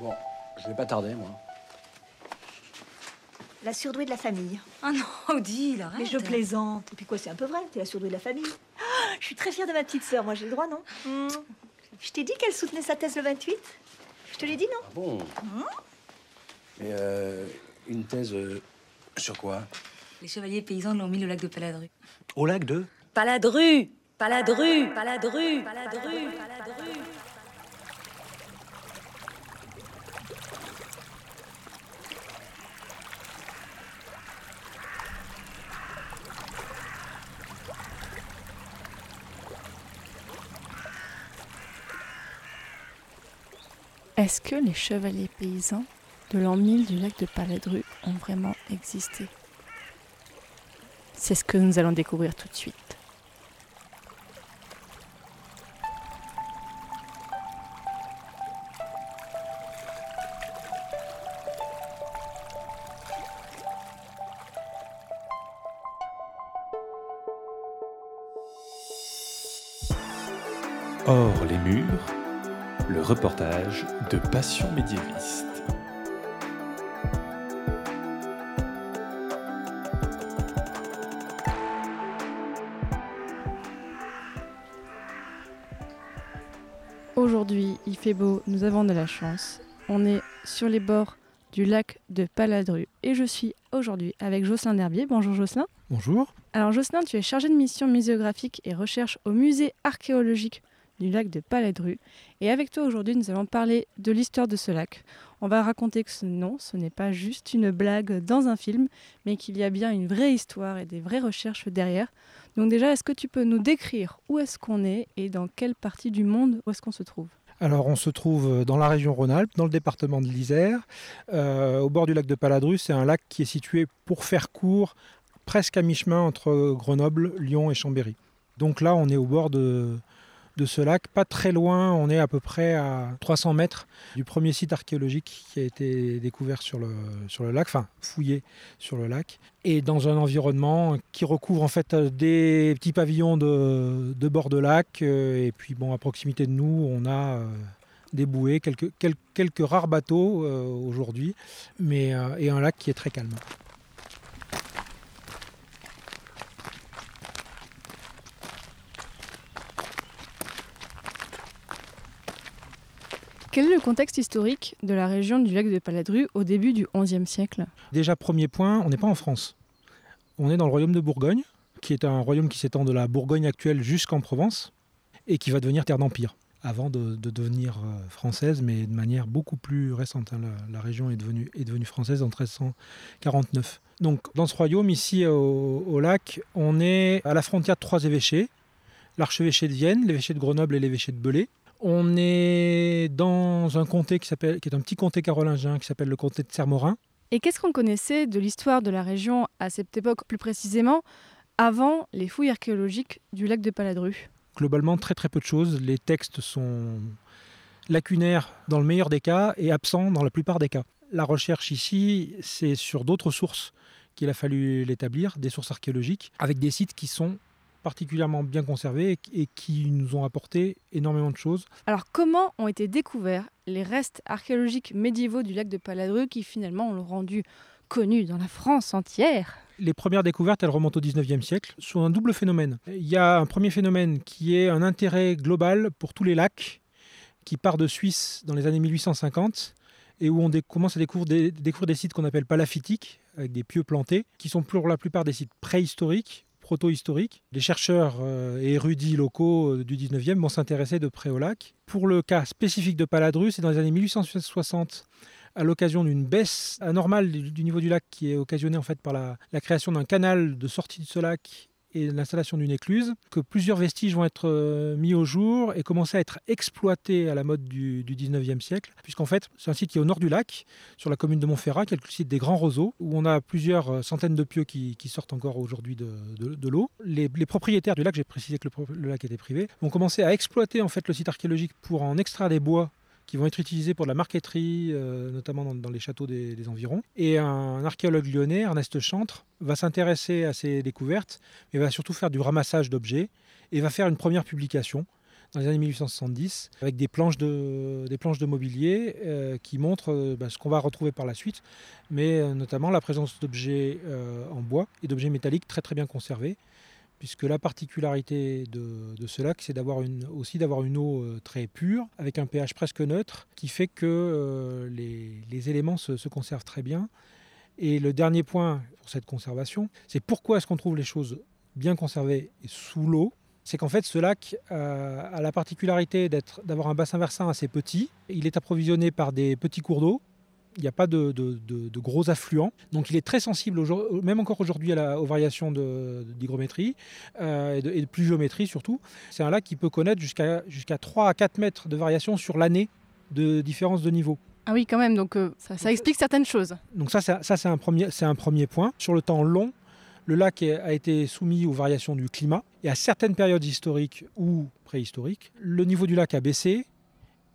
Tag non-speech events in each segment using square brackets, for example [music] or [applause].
Bon, je vais pas tarder, moi. La surdouée de la famille. Ah non, Odile, arrête. Mais je plaisante. Et puis quoi, c'est un peu vrai, t'es la surdouée de la famille. Ah, je suis très fière de ma petite sœur, moi j'ai le droit, non Hmm. Je t'ai dit qu'elle soutenait sa thèse le 28 Je te l'ai dit, non Ah bon Mais euh, une thèse euh, sur quoi Les chevaliers paysans l'ont mis au lac de Paladru. Au lac de Paladru Paladru Paladru Paladru Paladru Est-ce que les chevaliers paysans de l'an 1000 du lac de Paladru ont vraiment existé? C'est ce que nous allons découvrir tout de suite. Hors les murs, le reportage de Passion médiéviste. Aujourd'hui, il fait beau, nous avons de la chance. On est sur les bords du lac de Paladru et je suis aujourd'hui avec Jocelyn Derbier. Bonjour Jocelyn. Bonjour. Alors Jocelyn, tu es chargé de mission muséographique et recherche au musée archéologique du lac de Paladru. Et avec toi aujourd'hui, nous allons parler de l'histoire de ce lac. On va raconter que ce, non, ce n'est pas juste une blague dans un film, mais qu'il y a bien une vraie histoire et des vraies recherches derrière. Donc déjà, est-ce que tu peux nous décrire où est-ce qu'on est et dans quelle partie du monde où est-ce qu'on se trouve? Alors on se trouve dans la région Rhône-Alpes, dans le département de l'Isère, euh, au bord du lac de Paladru. C'est un lac qui est situé, pour faire court, presque à mi-chemin entre Grenoble, Lyon et Chambéry. Donc là, on est au bord de, de ce lac, pas très loin, on est à peu près à 300 mètres du premier site archéologique qui a été découvert sur le, sur le lac, enfin fouillé sur le lac, et dans un environnement qui recouvre en fait des petits pavillons de, bord de lac, euh, et puis bon, à proximité de nous, on a euh, des bouées, quelques, quelques, quelques rares bateaux euh, aujourd'hui, mais et un lac qui est très calme. Quel est le contexte historique de la région du lac de Paladru au début du XIe siècle? Déjà, premier point, on n'est pas en France. On est dans le royaume de Bourgogne, qui est un royaume qui s'étend de la Bourgogne actuelle jusqu'en Provence, et qui va devenir terre d'empire, avant de, de devenir euh, française, mais de manière beaucoup plus récente. hein. La, région est devenue, est devenue française en 1349. Donc, dans ce royaume, ici au, au lac, on est à la frontière de trois évêchés, l'archevêché de Vienne, l'évêché de Grenoble et l'évêché de Belay. On est dans un comté qui, s'appelle- qui est un petit comté carolingien qui s'appelle le comté de Sermorin. Et qu'est-ce qu'on connaissait de l'histoire de la région à cette époque, plus précisément avant les fouilles archéologiques du lac de Paladru? Globalement, très très peu de choses. Les textes sont lacunaires dans le meilleur des cas et absents dans la plupart des cas. La recherche ici, c'est sur d'autres sources qu'il a fallu l'établir, des sources archéologiques, avec des sites qui sont particulièrement bien conservés et qui nous ont apporté énormément de choses. Alors comment ont été découverts les restes archéologiques médiévaux du lac de Paladru qui finalement ont rendu connu dans la France entière? Les premières découvertes, elles remontent au 19e siècle sur un double phénomène. Il y a un premier phénomène qui est un intérêt global pour tous les lacs qui part de Suisse dans les années 1850 et où on commence à découvrir des, découvrir des sites qu'on appelle palafitiques, avec des pieux plantés, qui sont pour la plupart des sites préhistoriques, proto-historiques. Les chercheurs euh, et érudits locaux euh, du 19e vont s'intéresser de près au lac. Pour le cas spécifique de Paladru, c'est dans les années 1860 à l'occasion d'une baisse anormale du, niveau du lac qui est occasionnée en fait par la création d'un canal de sortie de ce lac et l'installation d'une écluse, que plusieurs vestiges vont être euh, mis au jour et commencer à être exploités à la mode du, du 19e siècle, puisqu'en fait c'est un site qui est au nord du lac, sur la commune de Montferrat, qui est le site des Grands Roseaux, où on a plusieurs euh, centaines de pieux qui, sortent encore aujourd'hui de, l'eau. Les, propriétaires du lac, j'ai précisé que le, le lac était privé, vont commencer à exploiter en fait le site archéologique pour en extraire des bois qui vont être utilisés pour de la marqueterie, euh, notamment dans, les châteaux des, environs. Et un archéologue lyonnais, Ernest Chantre, va s'intéresser à ces découvertes, mais va surtout faire du ramassage d'objets et va faire une première publication dans les années 1870, avec des planches de, des mobilier euh, qui montrent euh, bah, ce qu'on va retrouver par la suite, mais notamment la présence d'objets en bois et d'objets métalliques très très bien conservés, puisque la particularité de, ce lac, c'est aussi d'avoir une eau euh, très pure, avec un pH presque neutre, qui fait que euh, les, éléments se, se conservent très bien. Et le dernier point pour cette conservation, c'est pourquoi est-ce qu'on trouve les choses bien conservées sous l'eau? C'est qu'en fait ce lac a la particularité d'avoir un bassin versant assez petit. Il est approvisionné par des petits cours d'eau. Il n'y a pas de, de- de- de gros affluents. Donc il est très sensible, même encore aujourd'hui, à la- aux variations de- d'hygrométrie euh, et, de, et de pluviométrie surtout. C'est un lac qui peut connaître jusqu'à jusqu'à 3 à 4 mètres de variation sur l'année de différence de niveau. Ah oui, quand même, donc euh, ça, ça explique certaines choses. Donc ça, c'est- ça c'est un, premier- c'est un premier point. Sur le temps long, le lac a été soumis aux variations du climat. Et à certaines périodes historiques ou préhistoriques, le niveau du lac a baissé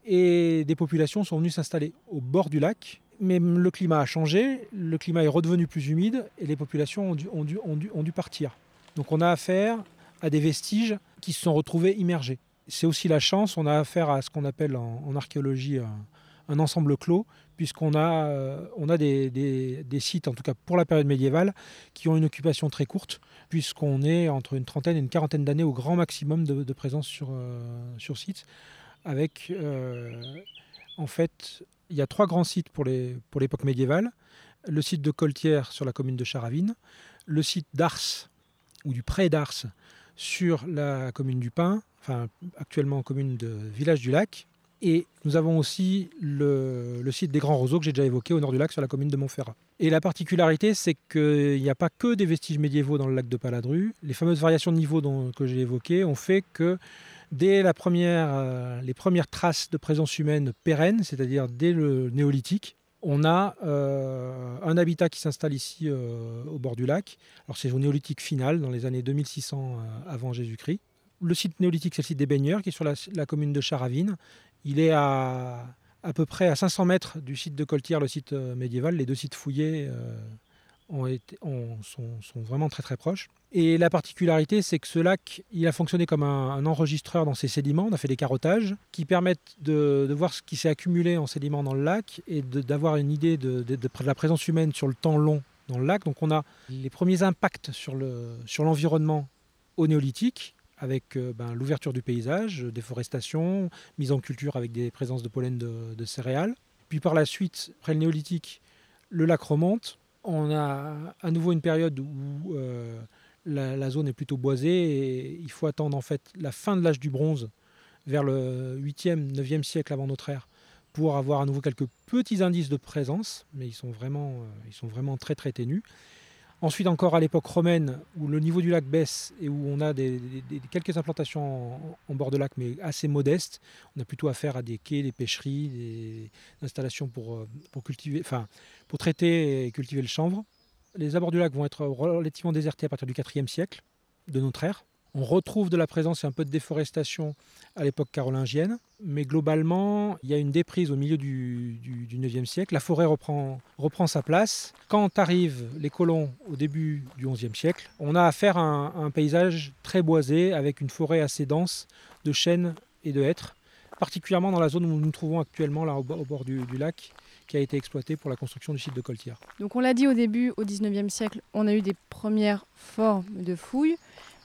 et des populations sont venues s'installer au bord du lac. Mais le climat a changé, le climat est redevenu plus humide et les populations ont dû, partir. Donc on a affaire à des vestiges qui se sont retrouvés immergés. C'est aussi la chance, on a affaire à ce qu'on appelle en, archéologie un- un ensemble clos, puisqu'on a, euh, des, sites, en tout cas pour la période médiévale, qui ont une occupation très courte, puisqu'on est entre une trentaine et une quarantaine d'années au grand maximum de, présence sur, euh, sur site, avec, euh, en fait, il y a trois grands sites pour l'époque médiévale. Le site de Coltière sur la commune de Charavine, le site d'Ars, ou du pré d'Ars, sur la commune du Pin, actuellement commune de Village du Lac, et nous avons aussi le, site des Grands Roseaux que j'ai déjà évoqué au nord du lac sur la commune de Montferrat. Et la particularité, c'est qu'il n'y a pas que des vestiges médiévaux dans le lac de Paladru. Les fameuses variations de niveau que j'ai évoquées ont fait que dès euh, les premières traces de présence humaine pérenne, c'est-à-dire dès le néolithique, on a euh, un habitat qui s'installe ici euh, au bord du lac. Alors c'est au néolithique final, dans les années 2600 euh, avant Jésus-Christ. Le site néolithique, c'est le site des baigneurs, qui est sur la, commune de Charavine. Il est à à peu près à 500 mètres du site de Coltière, le site médiéval. Les deux sites fouillés sont, vraiment très très proches. Et la particularité, c'est que ce lac, il a fonctionné comme un, enregistreur dans ses sédiments. On a fait des carottages qui permettent de, voir ce qui s'est accumulé en sédiments dans le lac et d'avoir une idée de, la présence humaine sur le temps long dans le lac. Donc on a les premiers impacts sur le- sur l'environnement au néolithique avec euh, ben, l'ouverture du paysage, déforestation, mise en culture avec des présences de pollen de, de céréales. Puis par la suite, après le néolithique, le lac remonte. On a à nouveau une période où euh, la, zone est plutôt boisée et il faut attendre en fait la fin de l'âge du bronze vers le 8e, 9e siècle avant notre ère pour avoir à nouveau quelques petits indices de présence, mais ils sont vraiment, euh, ils sont vraiment très très ténus. Ensuite encore à l'époque romaine où le niveau du lac baisse et où on a quelques implantations en, bord de lac mais assez modestes. On a plutôt affaire à des quais, des pêcheries, des installations pour, euh, pour, traiter et cultiver le chanvre. Les abords du lac vont être relativement désertés à partir du 4e siècle de notre ère. On retrouve de la présence et un peu de déforestation à l'époque carolingienne, mais globalement, il y a une déprise au milieu du, du, du 9e siècle. La forêt reprend, sa place. Quand arrivent les colons au début du 11e siècle, on a affaire à un, paysage très boisé avec une forêt assez dense de chênes et de hêtres, particulièrement dans la zone où nous nous trouvons actuellement, là au, bo- au bord du, lac, qui a été exploitée pour la construction du site de Coltière. Donc on l'a dit au début, au 19e siècle, on a eu des premières formes de fouilles,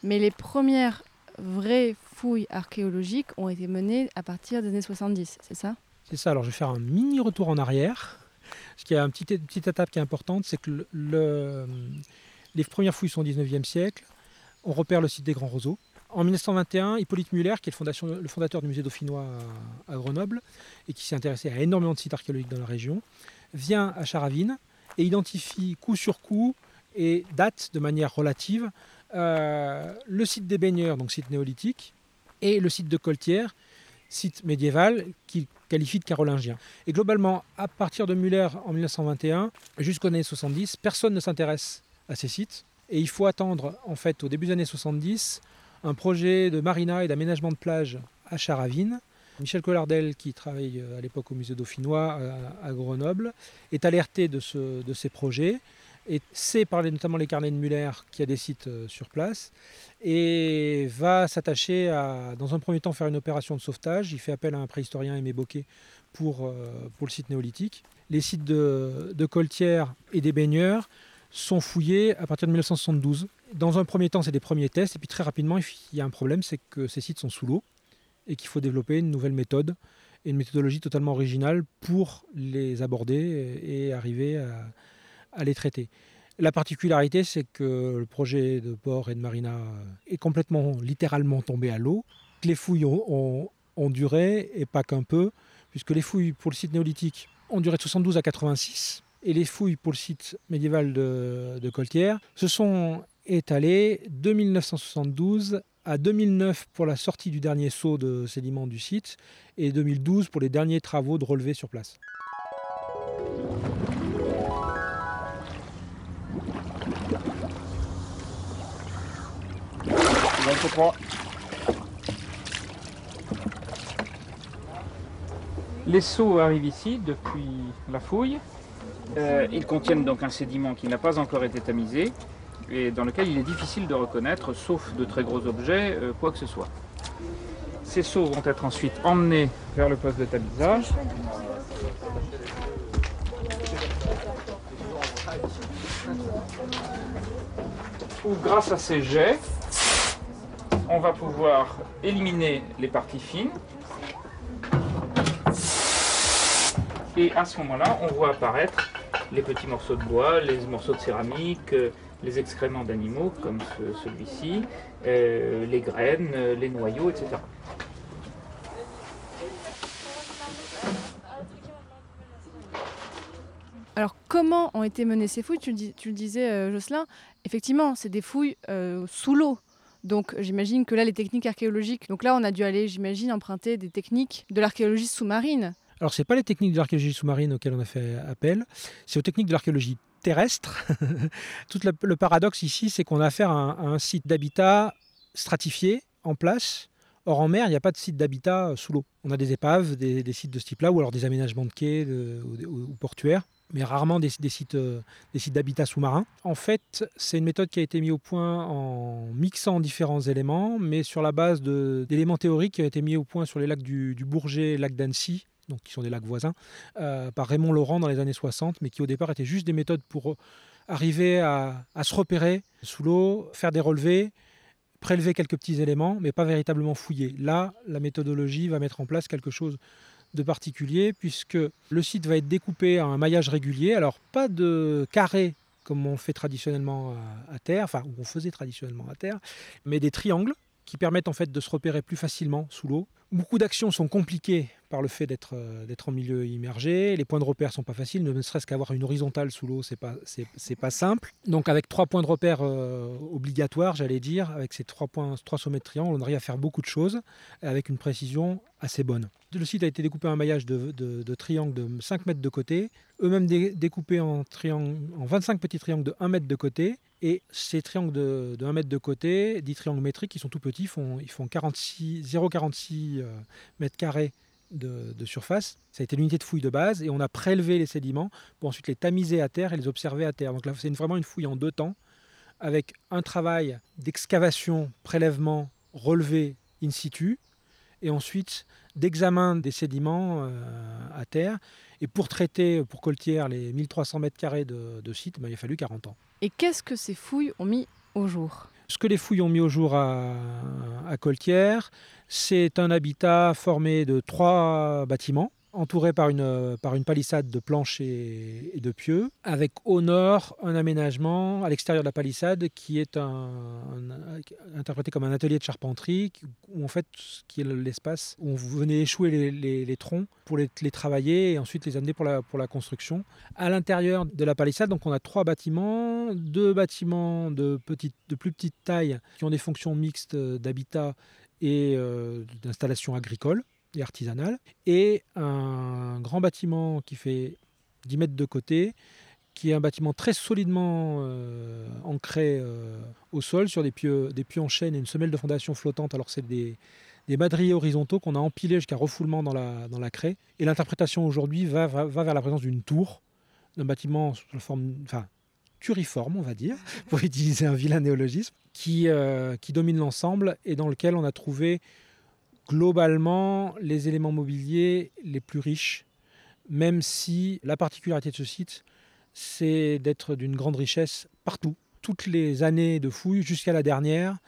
mais les premières vraies fouilles archéologiques ont été menées à partir des années 70, c'est ça? C'est ça, alors je vais faire un mini retour en arrière. Qu'il y a une petite, petite étape qui est importante, c'est que le- le- les premières fouilles sont au 19e siècle. On repère le site des Grands Roseaux. En 1921, Hippolyte Muller, qui est le, fondateur du musée dauphinois à Grenoble, et qui s'est intéressé à énormément de sites archéologiques dans la région, vient à Charavine et identifie coup sur coup et date de manière relative euh, le site des baigneurs, donc site néolithique, et le site de Coltière, site médiéval qu'il qualifie de carolingien. Et globalement, à partir de Muller en 1921 jusqu'aux années 70, personne ne s'intéresse à ces sites. Et il faut attendre, en fait, au début des années 70, un projet de marina et d'aménagement de plage à Charavine. Michel Collardel, qui travaille euh, à l'époque au musée dauphinois à, à Grenoble, est alerté de ces projets et sait par les- notamment les carnets de Muller qu'il y a des sites euh, sur place et va s'attacher à, dans un premier temps, faire une opération de sauvetage. Il fait appel à un préhistorien Aimé Boquet pour, euh, pour le site néolithique. Les sites de, de Coltière et des baigneurs sont fouillés à partir de 1972. Dans un premier temps, c'est des premiers tests, et puis très rapidement, il y a un problème, c'est que ces sites sont sous l'eau et qu'il faut développer une nouvelle méthode et une méthodologie totalement originale pour les aborder et arriver à, à les traiter. La particularité, c'est que le projet de port et de marina est complètement, littéralement tombé à l'eau. Les fouilles ont, duré, et pas qu'un peu, puisque les fouilles pour le site néolithique ont duré de 72 à 86, et les fouilles pour le site médiéval de, de Coltière se sont étalées de 1972 à 2009 pour la sortie du dernier saut de sédiments du site, et 2012 pour les derniers travaux de relevé sur place. Les seaux arrivent ici depuis la fouille. Euh, ils contiennent donc un sédiment qui n'a pas encore été tamisé et dans lequel il est difficile de reconnaître, sauf de très gros objets, euh, quoi que ce soit. Ces seaux vont être ensuite emmenés vers le poste de tamisage. Où grâce à ces jets, on va pouvoir éliminer les parties fines Et à ce moment-là, on voit apparaître les petits morceaux de bois, les morceaux de céramique, euh, les excréments d'animaux comme ce- celui-ci, euh, les graines, euh, les noyaux, etc. Alors, comment ont été menées ces fouilles? Tu le, disais, Jocelyn. Effectivement, c'est des fouilles sous l'eau. Donc, j'imagine que là, les techniques archéologiques. Donc là, on a dû aller, j'imagine, emprunter des techniques de l'archéologie sous-marine. Alors, ce n'est pas les techniques de l'archéologie sous-marine auxquelles on a fait appel, c'est aux techniques de l'archéologie terrestre. [laughs] Tout le, paradoxe ici, c'est qu'on a affaire à un, site d'habitat stratifié, en place. Or, en mer, il n'y a pas de site d'habitat euh, sous l'eau. On a des épaves, des, sites de ce type-là, ou alors des aménagements de quais ou portuaires, mais rarement des, sites, euh, des sites d'habitat sous-marin. En fait, c'est une méthode qui a été mise au point en mixant différents éléments, mais sur la base d'éléments théoriques qui ont été mis au point sur les lacs du, Bourget et lac d'Annecy, qui sont des lacs voisins, euh, par Raymond Laurent dans les années 60, mais qui au départ étaient juste des méthodes pour arriver à se repérer sous l'eau, faire des relevés, prélever quelques petits éléments, mais pas véritablement fouiller. Là, la méthodologie va mettre en place quelque chose de particulier, puisque le site va être découpé à un maillage régulier, alors pas de carré comme on fait traditionnellement à, à terre, enfin on faisait traditionnellement à terre, mais des triangles qui permettent en fait de se repérer plus facilement sous l'eau. Beaucoup d'actions sont compliquées par le fait d'être euh, d'être en milieu immergé. Les points de repère sont pas faciles, ne serait-ce qu'avoir une horizontale sous l'eau, c'est pas pas simple. Donc avec trois points de repère euh, obligatoires, j'allais dire, avec ces trois points, trois sommets de triangle, on arrive à faire beaucoup de choses avec une précision assez bonne. Le site a été découpé en maillage de, triangles de 5 mètres de côté, eux-mêmes dé- découpés en, en 25 petits triangles de 1 mètre de côté. Et ces triangles de, de 1 mètre de côté, 10 triangles métriques, qui sont tout petits, font, ils font 46 0,46 euh, mètres carrés de, surface. Ça a été l'unité de fouille de base et on a prélevé les sédiments pour ensuite les tamiser à terre et les observer à terre. Donc là, c'est vraiment une fouille en deux temps avec un travail d'excavation, prélèvement, relevé in situ et ensuite d'examen des sédiments euh, à terre. Et pour traiter, pour Coltière, les 1300 mètres carrés de, de site, ben, il a fallu 40 ans. Et qu'est-ce que ces fouilles ont mis au jour? Ce que les fouilles ont mis au jour à, Coltière, c'est un habitat formé de trois bâtiments, entourés par une, par une palissade de planches et, de pieux, avec au nord un aménagement à l'extérieur de la palissade qui est interprété comme un atelier de charpenterie, où en fait, qui est l'espace où vous venez échouer les, troncs pour les, travailler et ensuite les amener pour la, pour la construction. À l'intérieur de la palissade, donc on a trois bâtiments, deux bâtiments de, petite, de plus petite taille qui ont des fonctions mixtes d'habitat et euh, d'installation agricole et artisanale, et un grand bâtiment qui fait 10 mètres de côté, qui est un bâtiment très solidement euh, ancré euh, au sol sur des pieux, en chaîne et une semelle de fondation flottante. Alors c'est des, des madriers horizontaux qu'on a empilés jusqu'à refoulement dans la, dans craie. Et l'interprétation aujourd'hui va, vers la présence d'une tour, d'un bâtiment sous forme, enfin, curiforme, on va dire, [laughs] pour utiliser un vilain néologisme, euh, qui domine l'ensemble et dans lequel on a trouvé globalement les éléments mobiliers les plus riches, même si la particularité de ce site, c'est d'être d'une grande richesse partout. Toutes les années de fouilles, jusqu'à la dernière,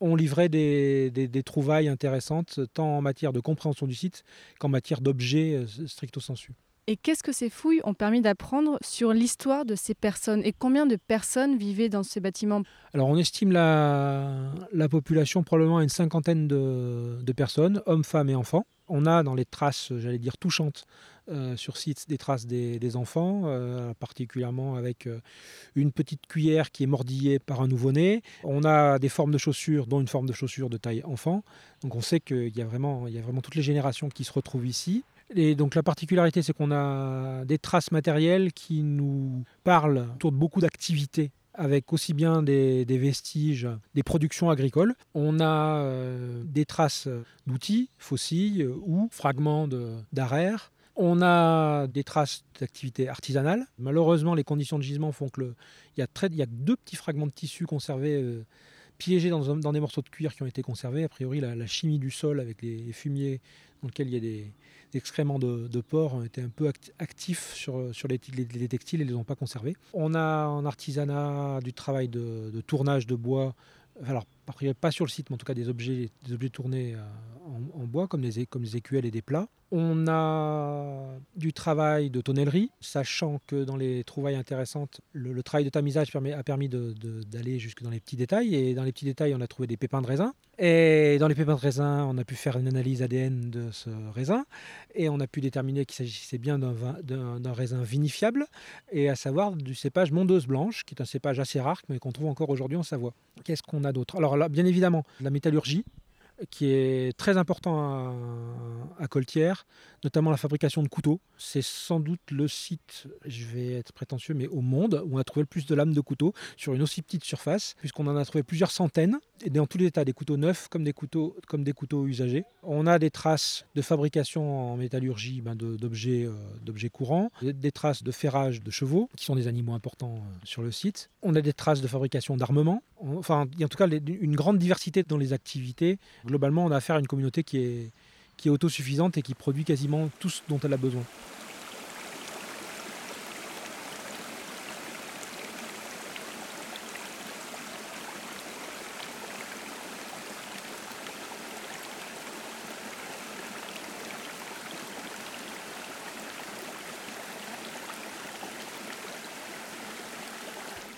on livrait des, des- trouvailles intéressantes, tant en matière de compréhension du site qu'en matière d'objets euh, stricto sensu. Et qu'est-ce que ces fouilles ont permis d'apprendre sur l'histoire de ces personnes et combien de personnes vivaient dans ces bâtiments? Alors on estime la, la population probablement à une cinquantaine de, personnes, hommes, femmes et enfants. On a dans les traces, j'allais dire touchantes, euh, sur site des traces des, enfants, euh, particulièrement avec euh, une petite cuillère qui est mordillée par un nouveau-né. On a des formes de chaussures, dont une forme de chaussure de taille enfant. Donc on sait qu'il y a vraiment toutes les générations qui se retrouvent ici. Et donc la particularité, c'est qu'on a des traces matérielles qui nous parlent autour de beaucoup d'activités avec aussi bien des, vestiges, des productions agricoles. On a euh, des traces d'outils, fossiles ou fragments d'arères. On a des traces d'activités artisanales. Malheureusement, les conditions de gisement font que il y a deux petits fragments de tissu conservés, euh, piégés dans, des morceaux de cuir qui ont été conservés. A priori, la, chimie du sol avec les fumiers dans lesquels il y a des, excréments de, porc ont été un peu act- actifs sur, les, les- les textiles et ne les ont pas conservés. On a en artisanat du travail de, tournage de bois, alors pas sur le site, mais en tout cas des objets, tournés euh, en, bois, comme des, comme des écuelles et des plats. On a du travail de tonnellerie, sachant que dans les trouvailles intéressantes, le, travail de tamisage a permis d'aller jusque dans les petits détails. Et dans les petits détails, on a trouvé des pépins de raisin. Et dans les pépins de raisin, on a pu faire une analyse ADN de ce raisin. Et on a pu déterminer qu'il s'agissait bien d'un raisin vinifiable, et à savoir du cépage Mondeuse Blanche, qui est un cépage assez rare, mais qu'on trouve encore aujourd'hui en Savoie. Qu'est-ce qu'on a d'autre? Alors bien évidemment, la métallurgie, qui est très important à, Coltière, notamment la fabrication de couteaux. C'est sans doute le site, je vais être prétentieux, mais au monde où on a trouvé le plus de lames de couteaux sur une aussi petite surface, puisqu'on en a trouvé plusieurs centaines, et dans tous les états, des couteaux neufs comme des couteaux, usagés. On a des traces de fabrication en métallurgie ben, euh, d'objets courants, des, traces de ferrage de chevaux, qui sont des animaux importants euh, sur le site. On a des traces de fabrication d'armement. Enfin, il y a en tout cas une grande diversité dans les activités. Globalement, on a affaire à une communauté qui est, qui est autosuffisante et qui produit quasiment tout ce dont elle a besoin.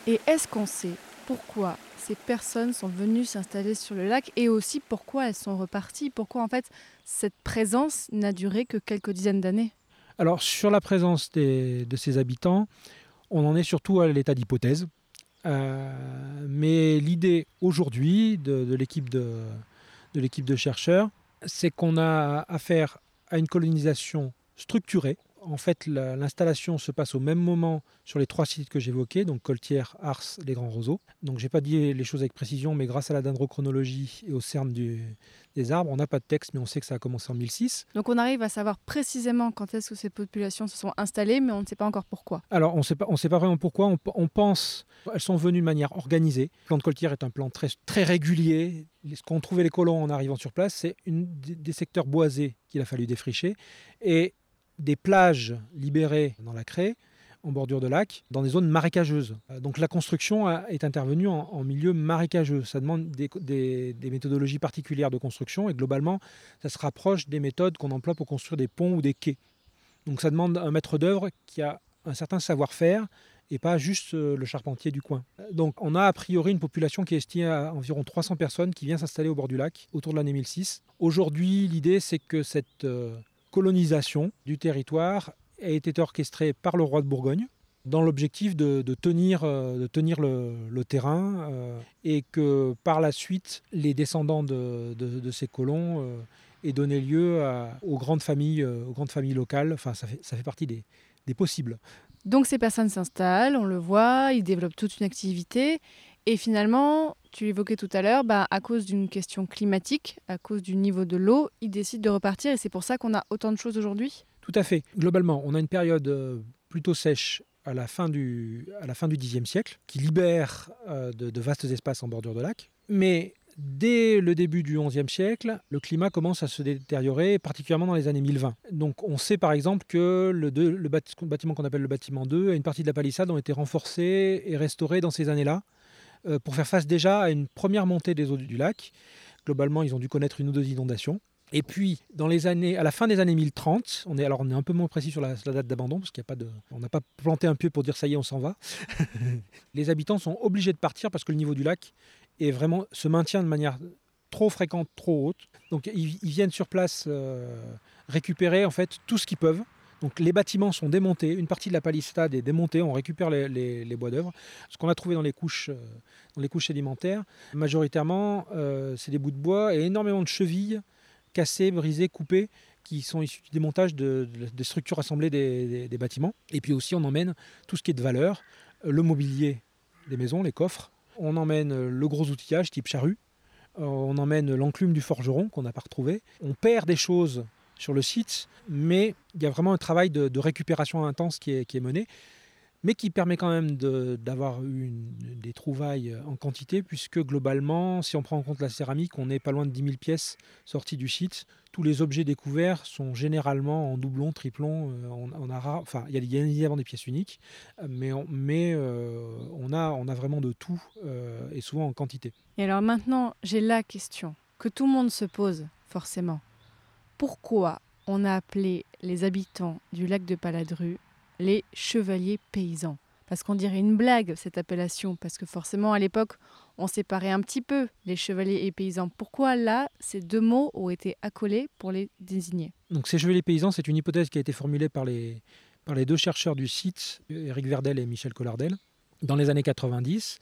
Et est-ce qu'on sait pourquoi ces personnes sont venues s'installer sur le lac et aussi pourquoi elles sont reparties Pourquoi en fait cette présence n'a duré que quelques dizaines d'années Alors, sur la présence de ces habitants, on en est surtout à l'état d'hypothèse. Euh, mais l'idée aujourd'hui de l'équipe de chercheurs, c'est qu'on a affaire à une colonisation structurée. En fait, la- l'installation se passe au même moment sur les trois sites que j'évoquais, donc Coltière, Ars, les Grands Roseaux. Donc, j'ai pas dit les choses avec précision, mais grâce à la dendrochronologie et au CERN du- des arbres, on n'a pas de texte, mais on sait que ça a commencé en 1006. Donc on arrive à savoir précisément quand est-ce que ces populations se sont installées, mais on ne sait pas encore pourquoi. Alors, on ne sait pas vraiment pourquoi. On, pense elles sont venues de manière organisée. Le plan de Coltière est un plan très, très régulier. Ce qu'ont trouvé les colons en arrivant sur place, c'est des secteurs boisés qu'il a fallu défricher et des plages libérées dans la craie en bordure de lac, dans des zones marécageuses. Euh, Donc la construction est intervenue en, milieu marécageux. Ça demande des, méthodologies particulières de construction et globalement, ça se rapproche des méthodes qu'on emploie pour construire des ponts ou des quais. Donc ça demande un maître d'œuvre qui a un certain savoir-faire et pas juste euh, le charpentier du coin. Euh, Donc on a a priori une population qui est estimée à environ 300 personnes qui vient s'installer au bord du lac autour de l'année 1006. Aujourd'hui, l'idée c'est que cette colonisation du territoire a été orchestrée par le roi de Bourgogne dans l'objectif de, tenir, euh, de tenir le, terrain euh, et que par la suite les descendants de, de- ces colons euh, aient donné lieu aux, grandes familles, aux grandes familles locales. Enfin, ça fait, ça fait partie des, des possibles. Donc ces personnes s'installent, on le voit, ils développent toute une activité. Et finalement, tu l'évoquais tout à l'heure, bah, à cause d'une question climatique, à cause du niveau de l'eau, ils décident de repartir. Et c'est pour ça qu'on a autant de choses aujourd'hui? Tout à fait. Globalement, on a une période euh, plutôt sèche à la fin du, Xe siècle, qui libère euh, de, vastes espaces en bordure de lac. Mais dès le début du XIe siècle, le climat commence à se détériorer, particulièrement dans les années 1020. Donc on sait par exemple que le, le bâti- bâtiment qu'on appelle le bâtiment 2 et une partie de la palissade ont été renforcés et restaurés dans ces années-là pour faire face déjà à une première montée des eaux du, lac. Globalement, ils ont dû connaître une ou deux inondations. Et puis, dans les années, à la fin des années 1030, on est alors on est un peu moins précis sur la, date d'abandon parce qu'il y a pas on n'a pas planté un pied pour dire ça y est, on s'en va. [laughs] les habitants sont obligés de partir parce que le niveau du lac est vraiment se maintient de manière trop fréquente, trop haute. Donc ils, ils viennent sur place euh, récupérer en fait tout ce qu'ils peuvent. Donc les bâtiments sont démontés, une partie de la palissade est démontée, on récupère les, bois d'œuvre. Ce qu'on a trouvé dans les couches, euh, dans sédimentaires, majoritairement, euh, c'est des bouts de bois et énormément de chevilles cassées, brisées, coupées, qui sont issues du démontage de- de- des structures assemblées des, des- bâtiments. Et puis aussi, on emmène tout ce qui est de valeur, le mobilier des maisons, les coffres. On emmène le gros outillage type charrue. Euh, On emmène l'enclume du forgeron qu'on n'a pas retrouvé. On perd des choses sur le site, mais il y a vraiment un travail de, de récupération intense qui est, mené, mais qui permet quand même de- d'avoir une- des trouvailles en quantité, puisque globalement, si on prend en compte la céramique, on n'est pas loin de 10 000 pièces sorties du site. Tous les objets découverts sont généralement en doublon, triplon. euh, On, on enfin, il y a évidemment des pièces uniques, mais, on, euh, a vraiment de tout, euh, et souvent en quantité. Et alors maintenant, j'ai la question que tout le monde se pose, forcément. Pourquoi on a appelé les habitants du lac de Paladru les chevaliers paysans Parce qu'on dirait une blague, cette appellation, parce que forcément, à l'époque, on séparait un petit peu les chevaliers et paysans. Pourquoi là, ces deux mots ont été accolés pour les désigner? Donc ces chevaliers paysans, c'est une hypothèse qui a été formulée par les, deux chercheurs du site, Éric Verdel et Michel Collardel, dans les années 90.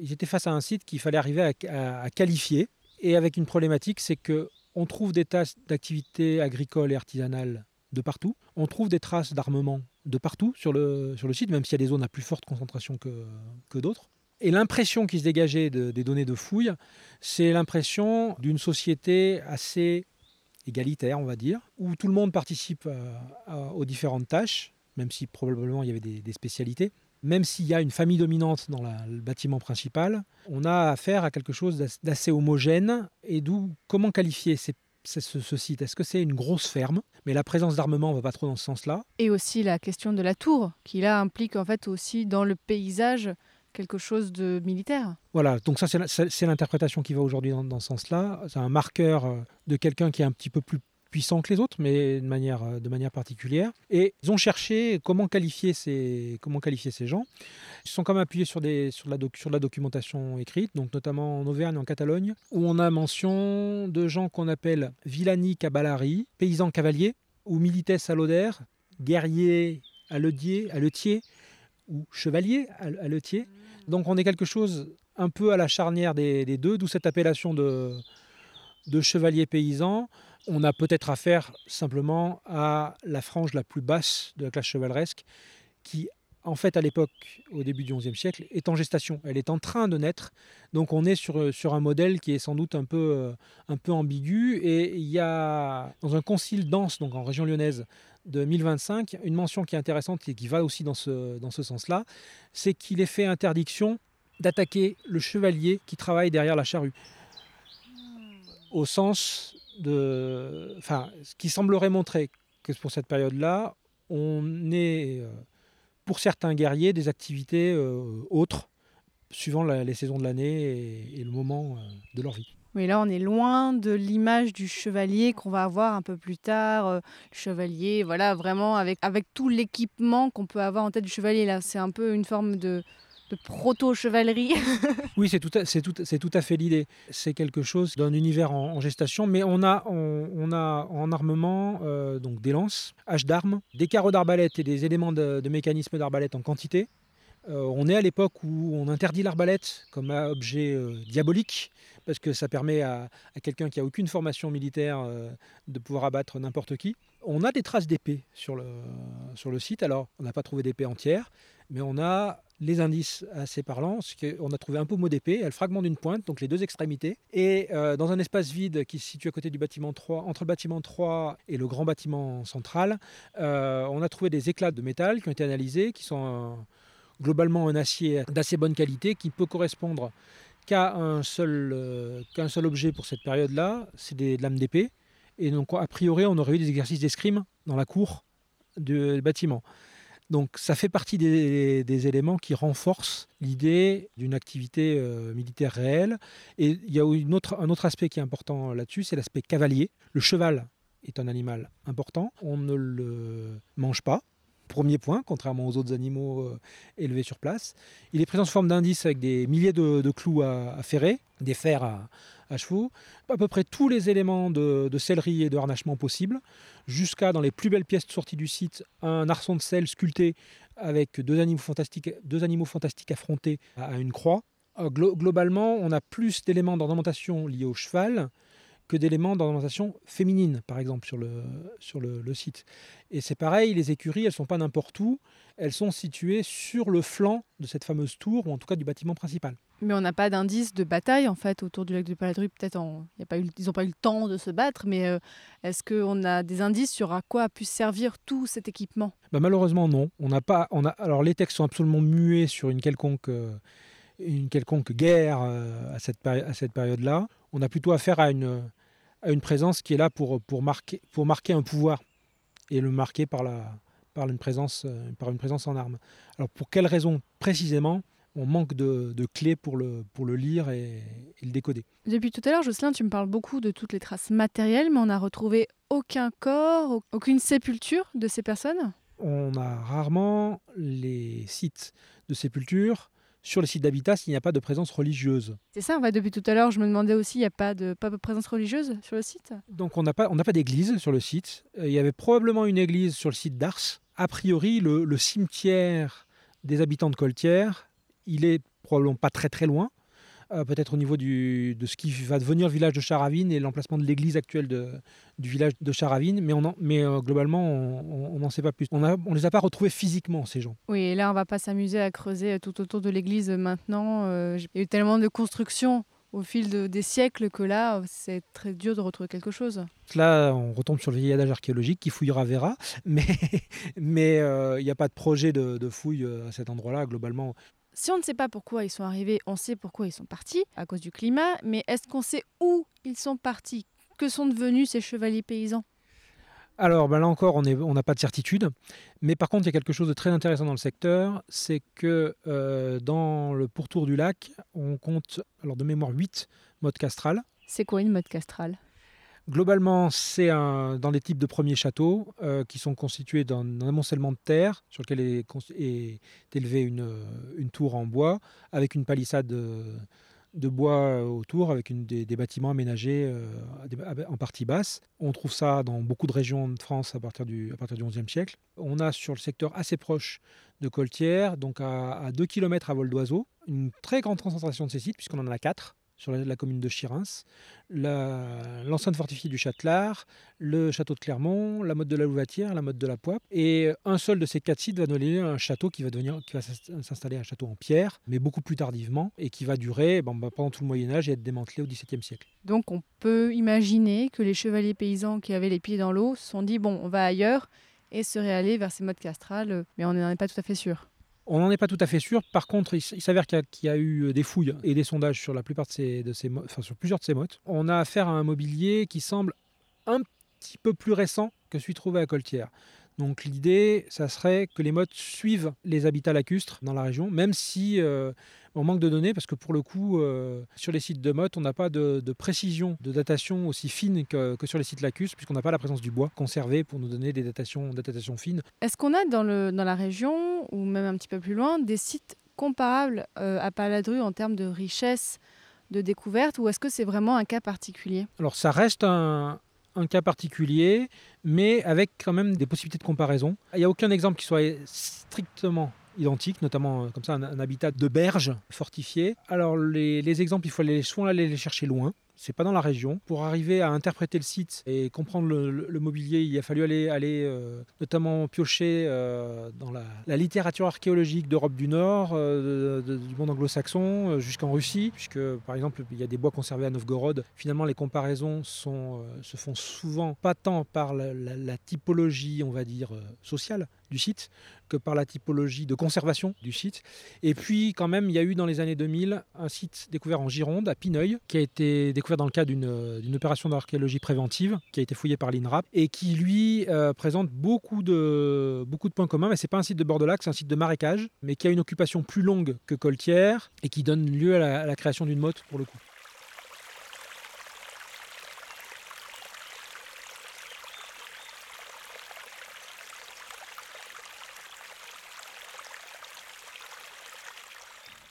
Ils étaient face à un site qu'il fallait arriver à qualifier, et avec une problématique, c'est que on trouve des traces d'activités agricoles et artisanales de partout. On trouve des traces d'armement de partout sur le, site, même s'il y a des zones à plus forte concentration que, d'autres. Et l'impression qui se dégageait de- des données de fouilles, c'est l'impression d'une société assez égalitaire, on va dire, où tout le monde participe aux différentes tâches, même si probablement il y avait des spécialités. Même s'il y a une famille dominante dans la- le bâtiment principal, on a affaire à quelque chose d'ass- d'assez homogène. Et d'où, comment qualifier ces- ce, ce site? Est-ce que c'est une grosse ferme? Mais la présence d'armement ne va pas trop dans ce sens-là. Et aussi la question de la tour, qui là implique en fait aussi dans le paysage quelque chose de militaire. Voilà, donc ça c'est l'interprétation qui va aujourd'hui dans, dans ce sens-là. C'est un marqueur euh, de quelqu'un qui est un petit peu plus puissant que les autres, mais de manière, euh, de manière particulière. Et ils ont cherché comment qualifier ces, comment qualifier ces gens. Ils se sont quand même appuyés sur, des, sur, la doc- sur la documentation écrite, donc notamment en Auvergne et en Catalogne, où on a mention de gens qu'on appelle villani caballari, paysans cavaliers, ou milites alloder, guerriers aledier, aletier, ou chevaliers al- aletier. Donc on est quelque chose un peu à la charnière des deux, d'où cette appellation de, de chevalier paysan. On a peut-être affaire simplement à la frange la plus basse de la classe chevaleresque, qui en fait à l'époque, au début du XIe siècle, est en gestation. Elle est en train de naître. Donc on est sur, sur un modèle qui est sans doute un peu, euh, un peu ambigu. Et il y a dans un concile dense, donc en région lyonnaise, de 1025, une mention qui est intéressante et qui va aussi dans ce, dans ce sens-là, c'est qu'il est fait interdiction d'attaquer le chevalier qui travaille derrière la charrue. Au sens de. Enfin, ce qui semblerait montrer que pour cette période-là, on est, euh, pour certains guerriers, des activités euh, autres, suivant les saisons de l'année et, le moment euh, de leur vie. Oui, là, on est loin de l'image du chevalier qu'on va avoir un peu plus tard. le chevalier, voilà, vraiment avec, avec tout l'équipement qu'on peut avoir en tête du chevalier. Là, c'est un peu une forme de, de proto-chevalerie. [laughs] Oui, c'est tout, à- fait l'idée. C'est quelque chose d'un univers en, gestation, mais on a, en armement euh, donc des lances, haches d'armes, des carreaux d'arbalète et des éléments de, mécanisme d'arbalète en quantité. Euh, on est à l'époque où on interdit l'arbalète comme objet euh, diabolique, parce que ça permet à, quelqu'un qui a aucune formation militaire de pouvoir abattre n'importe qui. On a des traces d'épée sur le, sur le site, alors on n'a pas trouvé d'épée entière, mais on a les indices assez parlants, c'est qu'on a trouvé un pommeau d'épée, le fragment d'une pointe, donc les deux extrémités, et euh, dans un espace vide qui se situe à côté du bâtiment 3, entre le bâtiment 3 et le grand bâtiment central, euh, on a trouvé des éclats de métal qui ont été analysés, qui sont euh, globalement un acier d'assez bonne qualité, qui peut correspondre qu'à un, seul, qu'un seul objet pour cette période-là, c'est des lames d'épée, et donc a priori on aurait eu des exercices d'escrime dans la cour du bâtiment. Donc ça fait partie des, éléments qui renforcent l'idée d'une activité euh, militaire réelle. Et il y a un autre aspect qui est important là-dessus, c'est l'aspect cavalier. Le cheval est un animal important, on ne le mange pas. Premier point, contrairement aux autres animaux euh, élevés sur place. Il est présent sous forme d'indice avec des milliers de, de clous à, à ferrer, des fers à, à chevaux, à peu près tous les éléments de, de et de harnachement possibles, jusqu'à, dans les plus belles pièces sorties du site, un arçon de sel sculpté avec deux animaux fantastiques, affrontés à une croix. Euh, glo- globalement, on a plus d'éléments d'ornementation liés au cheval que d'éléments d'ornementation féminine, par exemple, sur le, sur le, le site. Et c'est pareil, les écuries, elles ne sont pas n'importe où, elles sont situées sur le flanc de cette fameuse tour, ou en tout cas du bâtiment principal. Mais on n'a pas d'indice de bataille en fait autour du lac de Paladru. Peut-être ils n'ont pas eu le temps de se battre, mais euh, est-ce qu'on a des indices sur à quoi a pu servir tout cet équipement? Bah, malheureusement, non. On n'a pas. Alors, les textes sont absolument muets sur une quelconque, euh, une quelconque guerre euh, à cette, période-là. On a plutôt affaire à une, à une présence qui est là pour, pour, marquer, pour marquer un pouvoir et le marquer par, la, par, une, présence, par une présence en armes. Alors, pour quelles raisons précisément? On manque de, de clés pour le, pour le lire et, et le décoder. Depuis tout à l'heure, Jocelyn, tu me parles beaucoup de toutes les traces matérielles, mais on n'a retrouvé aucun corps, au- aucune sépulture de ces personnes? On a rarement les sites de sépulture sur les sites d'habitat s'il n'y a pas de présence religieuse. C'est ça, ouais, depuis tout à l'heure, je me demandais aussi, il n'y a pas de, pas de présence religieuse sur le site? Donc on n'a pas, on pas d'église sur le site. Euh, Il y avait probablement une église sur le site d'Ars. A priori, le, le cimetière des habitants de Coltière, il est probablement pas très très loin. Euh, Peut-être au niveau du, de ce qui va devenir le village de Charavine et l'emplacement de l'église actuelle de- du village de Charavine. Mais, on en- mais euh, globalement, on n'en sait pas plus. On ne les a pas retrouvés physiquement, ces gens. Oui, et là, on va pas s'amuser à creuser tout autour de l'église maintenant. Euh, Il y a eu tellement de constructions au fil de- des siècles que là, c'est très dur de retrouver quelque chose. Là, on retombe sur le vieil adage archéologique qui fouillera verra, [laughs] mais mais il n'y a pas de projet de, de fouille à cet endroit-là. Globalement, Si on ne sait pas pourquoi ils sont arrivés, on sait pourquoi ils sont partis, à cause du climat, mais est-ce qu'on sait où ils sont partis? Que sont devenus ces chevaliers paysans? Alors ben là encore, on n'a pas de certitude. Mais par contre, il y a quelque chose de très intéressant dans le secteur, c'est que euh, dans le pourtour du lac, on compte, alors de mémoire, 8 modes castrales. C'est quoi une mode castrale? Globalement, c'est dans les types de premiers châteaux euh, qui sont constitués d'un amoncellement de terre sur lequel est, élevée une, tour en bois avec une palissade euh, de bois autour, avec des, bâtiments aménagés euh, en partie basse. On trouve ça dans beaucoup de régions de France à partir du, à partir du XIe siècle. On a sur le secteur assez proche de Coltière, donc à, à 2 km à vol d'oiseau, une très grande concentration de ces sites, puisqu'on en a 4 sur la, commune de Chirins l'enceinte fortifiée du Châtelard, le château de Clermont, la motte de la Louvatière, la motte de la Poipe. Et un seul de ces quatre sites va donner un château qui va, va s'inst- s'installer un château en pierre, mais beaucoup plus tardivement, et qui va durer bon, bah, pendant tout le Moyen Âge et être démantelé au XVIIe siècle. Donc on peut imaginer que les chevaliers paysans qui avaient les pieds dans l'eau se sont dit bon, on va ailleurs et seraient allés vers ces modes castrales, mais on n'en est pas tout à fait sûr. On n'en est pas tout à fait sûr. Par contre, il, s'avère qu'il y, a- qu'il y a eu des fouilles et des sondages sur la plupart de ces, de ces mo- enfin, sur plusieurs de ces mottes. On a affaire à un mobilier qui semble un petit peu plus récent que celui trouvé à Coltière. Donc l'idée, ça serait que les mottes suivent les habitats lacustres dans la région, même si euh, on manque de données, parce que pour le coup, euh, sur les sites de mottes, on n'a pas de, de précision de datation aussi fine que, que sur les sites lacustres, puisqu'on n'a pas la présence du bois conservé pour nous donner des datations, des datations fines. Est-ce qu'on a dans, le, dans la région, ou même un petit peu plus loin, des sites comparables euh, à Paladru en termes de richesse, de découverte, ou est-ce que c'est vraiment un cas particulier? Alors ça reste un, un cas particulier, mais avec quand même des possibilités de comparaison. Il n'y a aucun exemple qui soit strictement identiques, notamment euh, comme ça un, un habitat de berge fortifié. Alors les, les exemples, il faut aller, soit aller les chercher loin, c'est pas dans la région. Pour arriver à interpréter le site et comprendre le, mobilier, il a fallu aller, aller euh, notamment piocher euh, dans la, littérature archéologique d'Europe du Nord, du monde anglo-saxon, jusqu'en Russie, puisque par exemple il y a des bois conservés à Novgorod. Finalement, les comparaisons se font souvent pas tant par la, la- typologie, on va dire, sociale du site, que par la typologie de conservation du site. Et puis, quand même, il y a eu dans les années 2000 un site découvert en Gironde, à Pineuil, qui a été découvert dans le cadre d'une euh, opération d'archéologie préventive, qui a été fouillée par l'INRAP, et qui, lui, euh, présente beaucoup de, points communs. Mais c'est pas un site de bord de lac, c'est un site de marécage, mais qui a une occupation plus longue que Coltière, et qui donne lieu à la création d'une motte, pour le coup.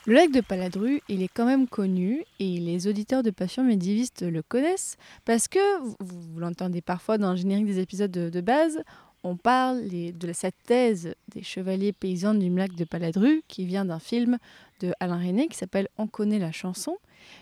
Le lac de Paladru, il est quand même connu et les auditeurs de Passion médiéviste le connaissent parce que, vous, l'entendez parfois dans le générique des épisodes de, base, on parle de cette thèse des chevaliers paysans du lac de Paladru qui vient d'un film de Alain René qui s'appelle On connaît la chanson.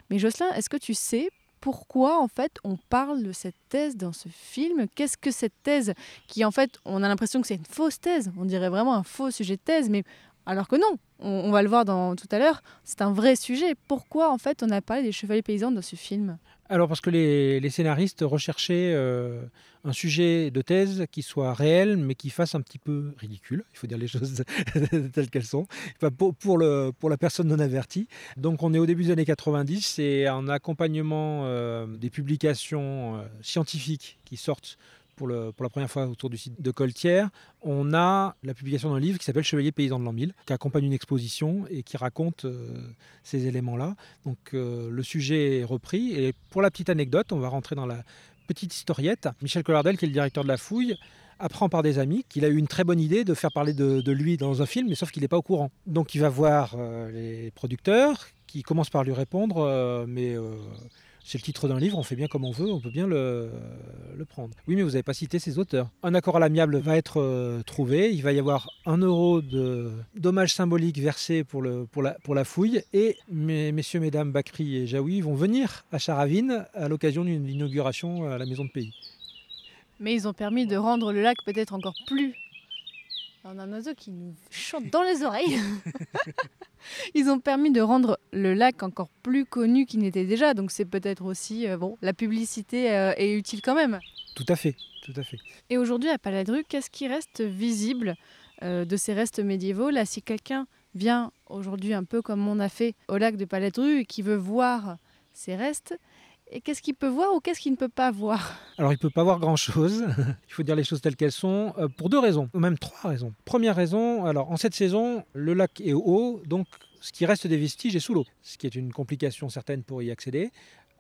Mais Jocelyn, est-ce que tu sais pourquoi en fait on parle de cette thèse dans ce film? Qu'est-ce que cette thèse qui en fait on a l'impression que c'est une fausse thèse, on dirait vraiment un faux sujet de thèse, mais alors que non, on, va le voir dans, tout à l'heure, c'est un vrai sujet. Pourquoi en fait on a parlé des chevaliers paysans dans ce film? Alors parce que les, scénaristes recherchaient euh, un sujet de thèse qui soit réel, mais qui fasse un petit peu ridicule. Il faut dire les [laughs] choses [laughs] telles qu'elles sont, pour, pour la personne non avertie. Donc on est au début des années 90 et en accompagnement euh, des publications euh, scientifiques qui sortent pour, la première fois autour du site de Coltière, on a la publication d'un livre qui s'appelle Chevalier paysan de l'an 1000, qui accompagne une exposition et qui raconte euh, ces éléments-là. Donc euh, le sujet est repris. Et pour la petite anecdote, on va rentrer dans la petite historiette. Michel Collardel, qui est le directeur de la fouille, apprend par des amis qu'il a eu une très bonne idée de faire parler de, lui dans un film, mais sauf qu'il n'est pas au courant. Donc il va voir euh, les producteurs, qui commencent par lui répondre, mais c'est le titre d'un livre, on fait bien comme on veut, on peut bien le, prendre. Oui, mais vous n'avez pas cité ces auteurs. Un accord à l'amiable va être euh, trouvé, il va y avoir un euro de dommages symboliques versés pour la fouille, et mes- messieurs, mesdames Bakri et Jaoui vont venir à Charavine à l'occasion d'une inauguration à la Maison de Pays. Mais ils ont permis de rendre le lac peut-être encore plus. On a un oiseau qui nous chante dans les oreilles. [laughs] ils ont permis de rendre le lac encore plus connu qu'il n'était déjà. Donc c'est peut-être aussi euh, bon, la publicité euh, est utile quand même. Tout à fait, tout à fait. Et aujourd'hui à Paladru, qu'est-ce qui reste visible euh, de ces restes médiévaux? Là, si quelqu'un vient aujourd'hui un peu comme on a fait au lac de Paladru et qui veut voir ces restes, et qu'est-ce qu'il peut voir ou qu'est-ce qu'il ne peut pas voir? Alors il ne peut pas voir grand-chose, [laughs] il faut dire les choses telles qu'elles sont, euh, pour deux raisons, ou même trois raisons. Première raison, alors en cette saison, le lac est haut, donc ce qui reste des vestiges est sous l'eau, ce qui est une complication certaine pour y accéder.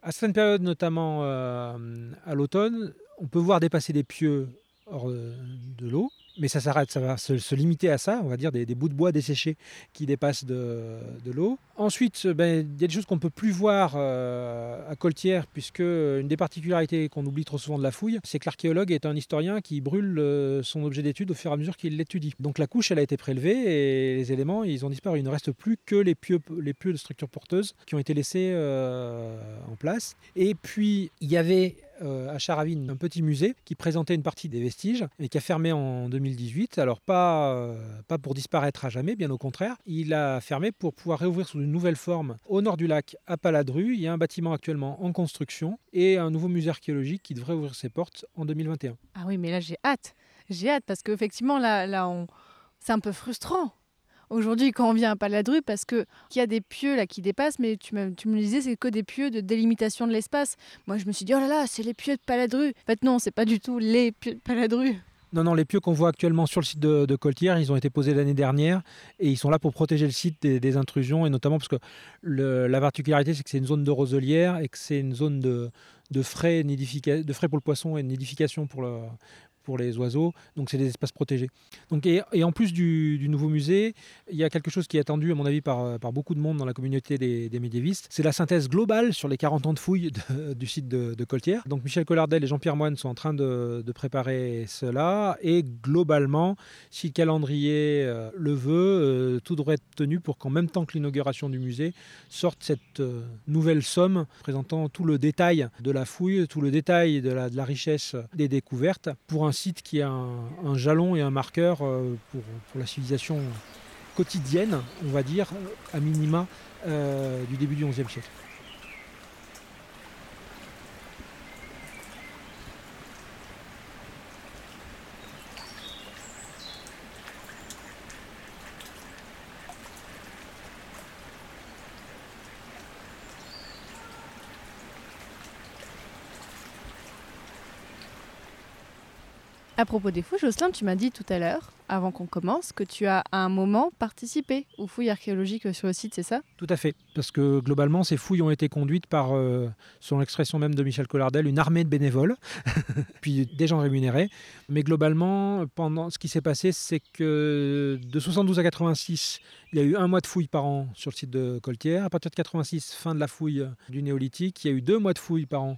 À certaines périodes, notamment euh, à l'automne, on peut voir dépasser des pieux hors de, de l'eau, mais ça s'arrête, ça va se, limiter à ça, on va dire des, bouts de bois desséchés qui dépassent de, l'eau. Ensuite, ben, il y a des choses qu'on ne peut plus voir euh, à Coltière, puisque une des particularités qu'on oublie trop souvent de la fouille, c'est que l'archéologue est un historien qui brûle euh, son objet d'étude au fur et à mesure qu'il l'étudie. Donc la couche, elle a été prélevée et les éléments, ils ont disparu. Il ne reste plus que les pieux, de structures porteuses qui ont été laissés euh, en place. Et puis, il y avait euh, à Charavine un petit musée qui présentait une partie des vestiges et qui a fermé en 2018. Alors pas, euh, pas pour disparaître à jamais, bien au contraire. Il a fermé pour pouvoir réouvrir sous une nouvelle forme au nord du lac à Paladru. Il y a un bâtiment actuellement en construction et un nouveau musée archéologique qui devrait ouvrir ses portes en 2021. Ah oui, mais là j'ai hâte. J'ai hâte parce qu'effectivement, là, là on... c'est un peu frustrant. Aujourd'hui, quand on vient à Paladru, parce que qu'il y a des pieux là qui dépassent, mais tu me, tu me le disais, c'est que des pieux de délimitation de l'espace. Moi, je me suis dit, oh là là, c'est les pieux de Paladru. En fait, non, c'est pas du tout les pieux de Paladru. Non, non, les pieux qu'on voit actuellement sur le site de, Coltière, ils ont été posés l'année dernière et ils sont là pour protéger le site des, intrusions et notamment parce que la particularité, c'est que c'est une zone de roselière et que c'est une zone de, de, frais, pour le poisson et nidification pour, le, pour les oiseaux, donc c'est des espaces protégés. Donc, et, en plus du, nouveau musée, il y a quelque chose qui est attendu, à mon avis, par, beaucoup de monde dans la communauté des, médiévistes. C'est la synthèse globale sur les 40 ans de fouilles [laughs] du site de, de Coltière. Donc Michel Collardel et Jean-Pierre Moine sont en train de, préparer cela. Et globalement, si le calendrier euh, le veut, euh, tout devrait être tenu pour qu'en même temps que l'inauguration du musée, sorte cette euh, nouvelle somme présentant tout le détail de la fouille, tout le détail de la, la richesse des découvertes, pour un site qui est un, jalon et un marqueur euh, pour, pour la civilisation quotidienne, on va dire, à minima, euh, du début du XIe siècle. À propos des fouilles, Jocelyn, tu m'as dit tout à l'heure, avant qu'on commence, que tu as à un moment participé aux fouilles archéologiques sur le site, c'est ça? Tout à fait, parce que globalement, ces fouilles ont été conduites par, euh, selon l'expression même de Michel Collardel, une armée de bénévoles, [laughs] puis des gens rémunérés. Mais globalement, pendant ce qui s'est passé, c'est que de 72 à 86, il y a eu un mois de fouilles par an sur le site de Coltière. À partir de 86, fin de la fouille du néolithique, il y a eu deux mois de fouilles par an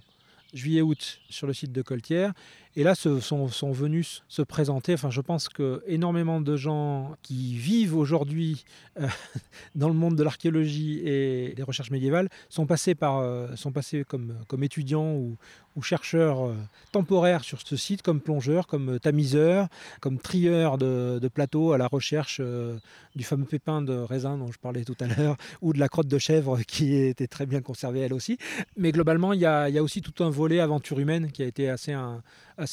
juillet-août sur le site de Coltière. Et là, se sont, venus se présenter. Enfin, je pense que énormément de gens qui vivent aujourd'hui euh, [laughs] dans le monde de l'archéologie et des recherches médiévales sont passés, par, euh, sont passés comme, comme étudiants ou, chercheurs euh, temporaires sur ce site, comme plongeurs, comme tamiseurs, comme trieurs de, plateaux à la recherche du fameux pépin de raisin dont je parlais tout à l'heure, [laughs] ou de la crotte de chèvre qui était très bien conservée elle aussi. Mais globalement, il y a, aussi tout un volet aventure humaine qui a été assez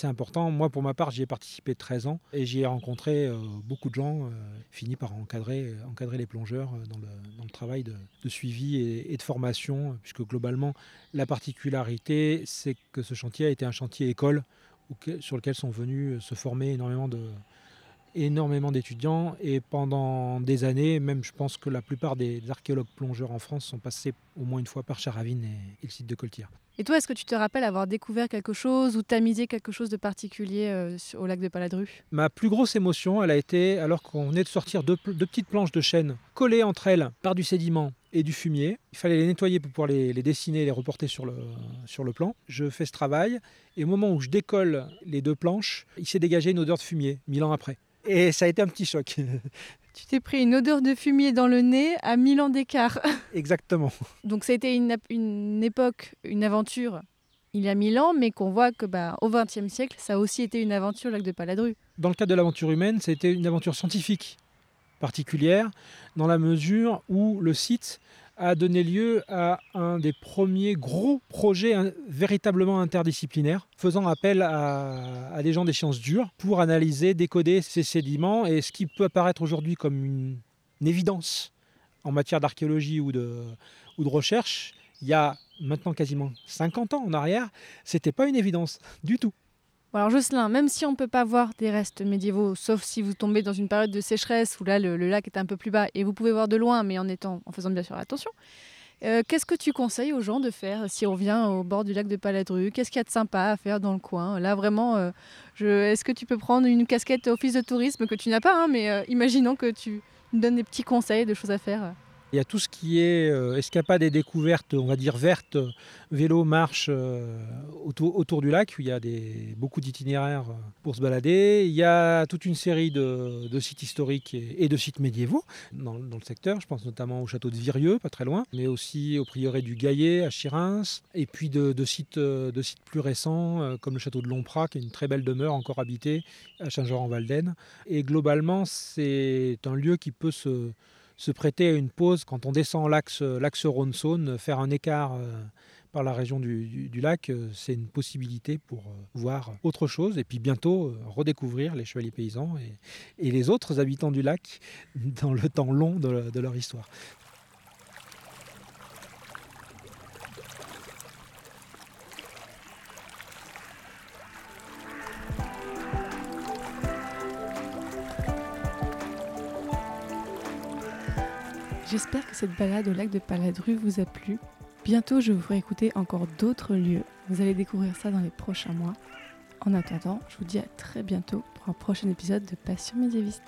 important. Moi, pour ma part, j'y ai participé 13 ans et j'y ai rencontré euh, beaucoup de gens, euh, fini par encadrer, encadrer les plongeurs euh, dans le, travail de, suivi et, de formation, euh, puisque globalement, la particularité, c'est que ce chantier a été un chantier école sur lequel sont venus se former énormément de énormément d'étudiants et pendant des années, même je pense que la plupart des archéologues plongeurs en France sont passés au moins une fois par Charavine et, et le site de Coltière. Et toi, est-ce que tu te rappelles avoir découvert quelque chose ou tamisé quelque chose de particulier euh, au lac de Paladru? Ma plus grosse émotion, elle a été alors qu'on venait de sortir deux petites planches de chêne collées entre elles par du sédiment et du fumier. Il fallait les nettoyer pour pouvoir les, les dessiner et les reporter sur le, sur le plan. Je fais ce travail et au moment où je décolle les deux planches, il s'est dégagé une odeur de fumier, mille ans après. Et ça a été un petit choc. [laughs] Tu t'es pris une odeur de fumier dans le nez à 1000 ans d'écart. [laughs] Exactement. Donc ça a été une, époque, une aventure il y a 1000 ans, mais qu'on voit que bah, au XXe siècle, ça a aussi été une aventure lac de Paladru. Dans le cadre de l'aventure humaine, c'était une aventure scientifique particulière, dans la mesure où le site a donné lieu à un des premiers gros projets hein, véritablement interdisciplinaires, faisant appel à, des gens des sciences dures pour analyser, décoder ces sédiments. Et ce qui peut apparaître aujourd'hui comme une, une évidence en matière d'archéologie ou de, ou de recherche, il y a maintenant quasiment 50 ans en arrière, c'était pas une évidence du tout. Alors Jocelyn, même si on ne peut pas voir des restes médiévaux, sauf si vous tombez dans une période de sécheresse où là le, lac est un peu plus bas et vous pouvez voir de loin, mais en étant, en faisant bien sûr attention. euh, Qu'est-ce que tu conseilles aux gens de faire si on vient au bord du lac de Paladru? Qu'est-ce qu'il y a de sympa à faire dans le coin? Là vraiment, euh, est-ce que tu peux prendre une casquette office de tourisme que tu n'as pas, hein, mais euh, imaginons que tu nous donnes des petits conseils de choses à faire. Il y a tout ce qui est euh, escapade et découverte, on va dire verte, vélo, marche euh, autour, du lac, où il y a beaucoup d'itinéraires euh, pour se balader. Il y a toute une série de, sites historiques et, de sites médiévaux dans, le secteur. Je pense notamment au château de Virieux, pas très loin, mais aussi au prieuré du Gaillet à Chirins, et puis de, sites, de sites plus récents, comme le château de Lomprat, qui est une très belle demeure encore habitée à Saint-Jean-en-Valdaine. Et globalement, c'est un lieu qui peut se se prêter à une pause quand on descend l'axe, Rhône-Saône, faire un écart euh, par la région du, lac, euh, c'est une possibilité pour euh, voir autre chose et puis bientôt redécouvrir les chevaliers paysans et, les autres habitants du lac [laughs] dans le temps long de leur histoire. J'espère que cette balade au lac de Paladru vous a plu. Bientôt, je vous ferai écouter encore d'autres lieux. Vous allez découvrir ça dans les prochains mois. En attendant, je vous dis à très bientôt pour un prochain épisode de Passion médiéviste.